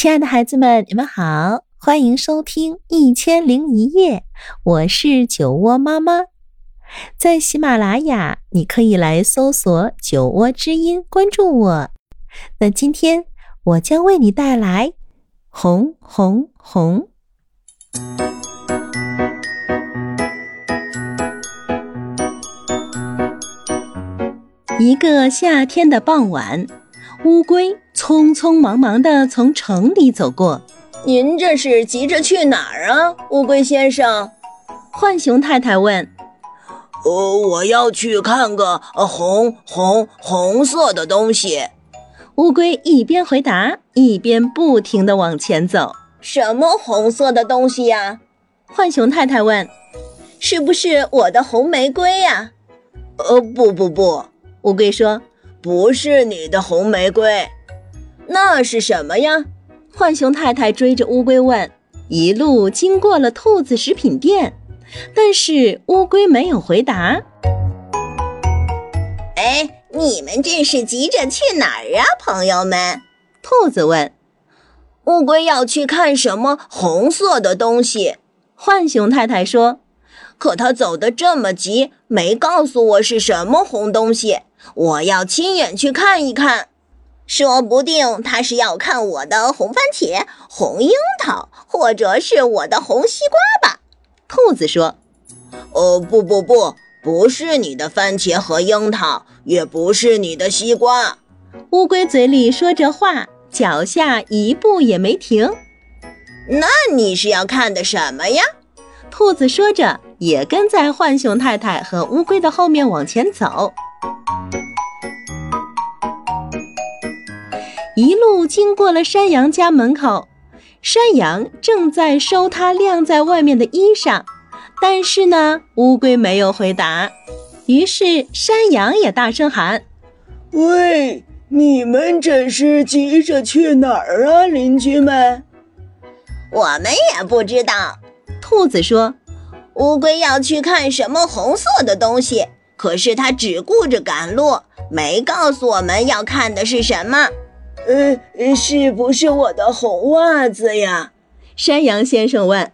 亲爱的孩子们，你们好，欢迎收听《一千零一夜》，我是酒窝妈妈。在喜马拉雅，你可以来搜索“酒窝之音”，关注我。那今天我将为你带来红红红。一个夏天的傍晚，乌龟匆匆忙忙地从城里走过。您这是急着去哪儿啊，乌龟先生？浣熊太太问。呃，我要去看个红红红色的东西。乌龟一边回答，一边不停地往前走。什么红色的东西呀？浣熊太太问。是不是我的红玫瑰呀？呃，不不不。乌龟说：“不是你的红玫瑰，那是什么呀？”浣熊太太追着乌龟问。一路经过了兔子食品店，但是乌龟没有回答。哎，你们这是急着去哪儿啊，朋友们？兔子问。乌龟要去看什么红色的东西？浣熊太太说。可他走得这么急，没告诉我是什么红东西。我要亲眼去看一看，说不定他是要看我的红番茄、红樱桃，或者是我的红西瓜吧。兔子说：“哦，不不不，不是你的番茄和樱桃，也不是你的西瓜。”乌龟嘴里说着话，脚下一步也没停。那你是要看的什么呀？兔子说着，也跟在浣熊太太和乌龟的后面往前走。一路经过了山羊家门口，山羊正在收它晾在外面的衣裳，但是呢，乌龟没有回答。于是山羊也大声喊：“喂，你们这是急着去哪儿啊，邻居们？”我们也不知道。兔子说：“乌龟要去看什么红色的东西，可是它只顾着赶路，没告诉我们要看的是什么。”呃，是不是我的红袜子呀？山羊先生问。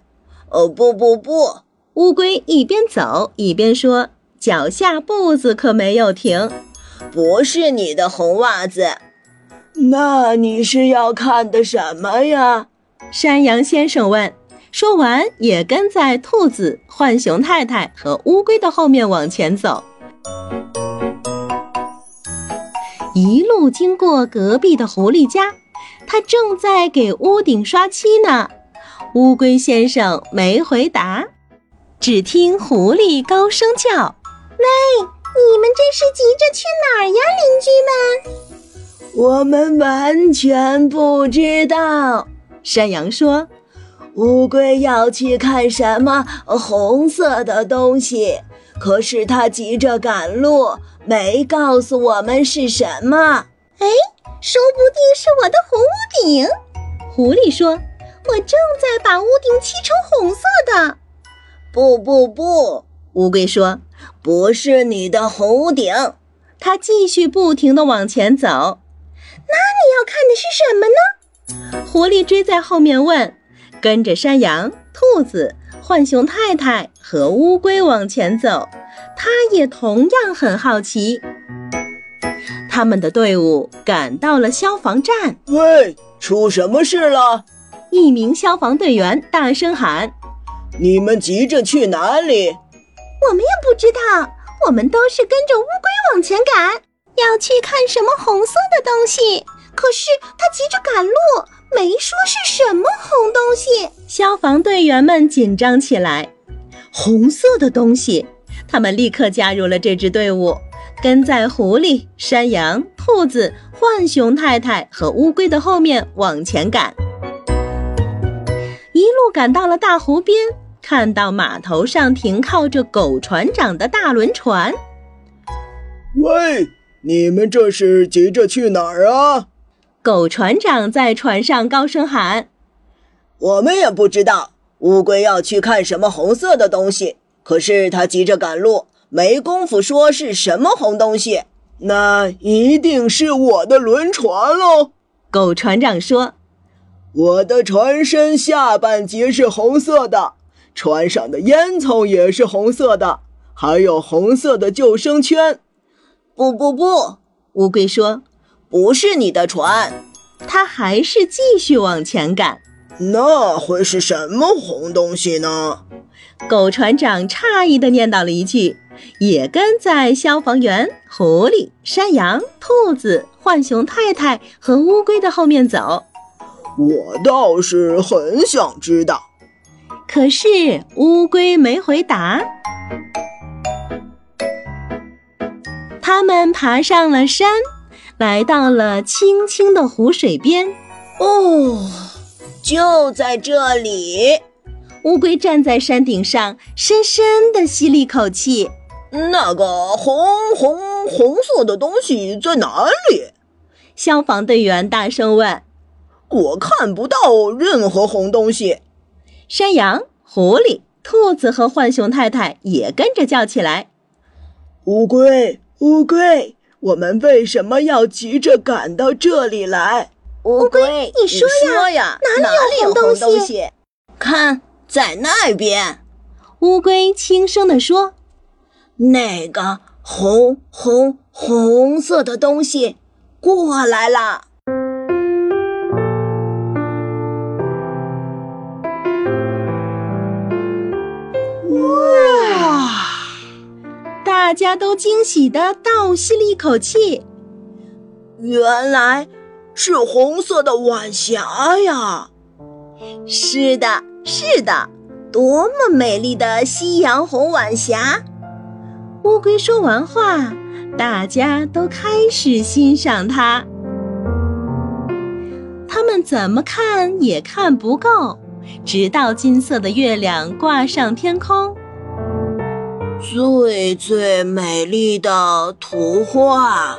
哦，不不不！乌龟一边走一边说，脚下步子可没有停。不是你的红袜子，那你是要看的什么呀？山羊先生问。说完，也跟在兔子、浣熊太太和乌龟的后面往前走。一路经过隔壁的狐狸家，他正在给屋顶刷漆呢。乌龟先生没回答，只听狐狸高声叫：“喂，你们这是急着去哪儿呀，邻居们？”我们完全不知道。山羊说：“乌龟要去看什么红色的东西？可是他急着赶路。”没告诉我们是什么？哎，说不定是我的红屋顶。狐狸说：“我正在把屋顶漆成红色的。”不不不，乌龟说：“不是你的红屋顶。”它继续不停地往前走。那你要看的是什么呢？狐狸追在后面问，跟着山羊、兔子。浣熊太太和乌龟往前走，它也同样很好奇。他们的队伍赶到了消防站。喂，出什么事了？一名消防队员大声喊：“你们急着去哪里？”我们也不知道，我们都是跟着乌龟往前赶，要去看什么红色的东西。可是他急着赶路。没说是什么红东西，消防队员们紧张起来。红色的东西，他们立刻加入了这支队伍，跟在狐狸、山羊、兔子、浣熊太太和乌龟的后面往前赶。一路赶到了大湖边，看到码头上停靠着狗船长的大轮船。喂，你们这是急着去哪儿啊？狗船长在船上高声喊：“我们也不知道，乌龟要去看什么红色的东西，可是他急着赶路，没工夫说是什么红东西。那一定是我的轮船喽。”狗船长说：“我的船身下半截是红色的，船上的烟囱也是红色的，还有红色的救生圈。不不不，乌龟说：“不是你的船。”它还是继续往前赶。那会是什么红东西呢？狗船长诧异地念叨了一句，也跟在消防员、狐狸、山羊、兔子、浣熊太太和乌龟的后面走。我倒是很想知道。可是乌龟没回答。他们爬上了山，来到了清清的湖水边。哦，就在这里。乌龟站在山顶上，深深地吸了一口气。那个红红红色的东西在哪里？消防队员大声问。我看不到任何红东西。山羊、狐狸、兔子和浣熊太太也跟着叫起来：“乌龟，乌龟，我们为什么要急着赶到这里来？”乌龟，你说呀，哪里有红东西？看。在那边，乌龟轻声地说：“那个红红红色的东西过来了。”哇！大家都惊喜的倒吸了一口气。原来是红色的晚霞呀！是的。是的，多么美丽的夕阳红晚霞！乌龟说完话，大家都开始欣赏它。他们怎么看也看不够，直到金色的月亮挂上天空。最最美丽的图画，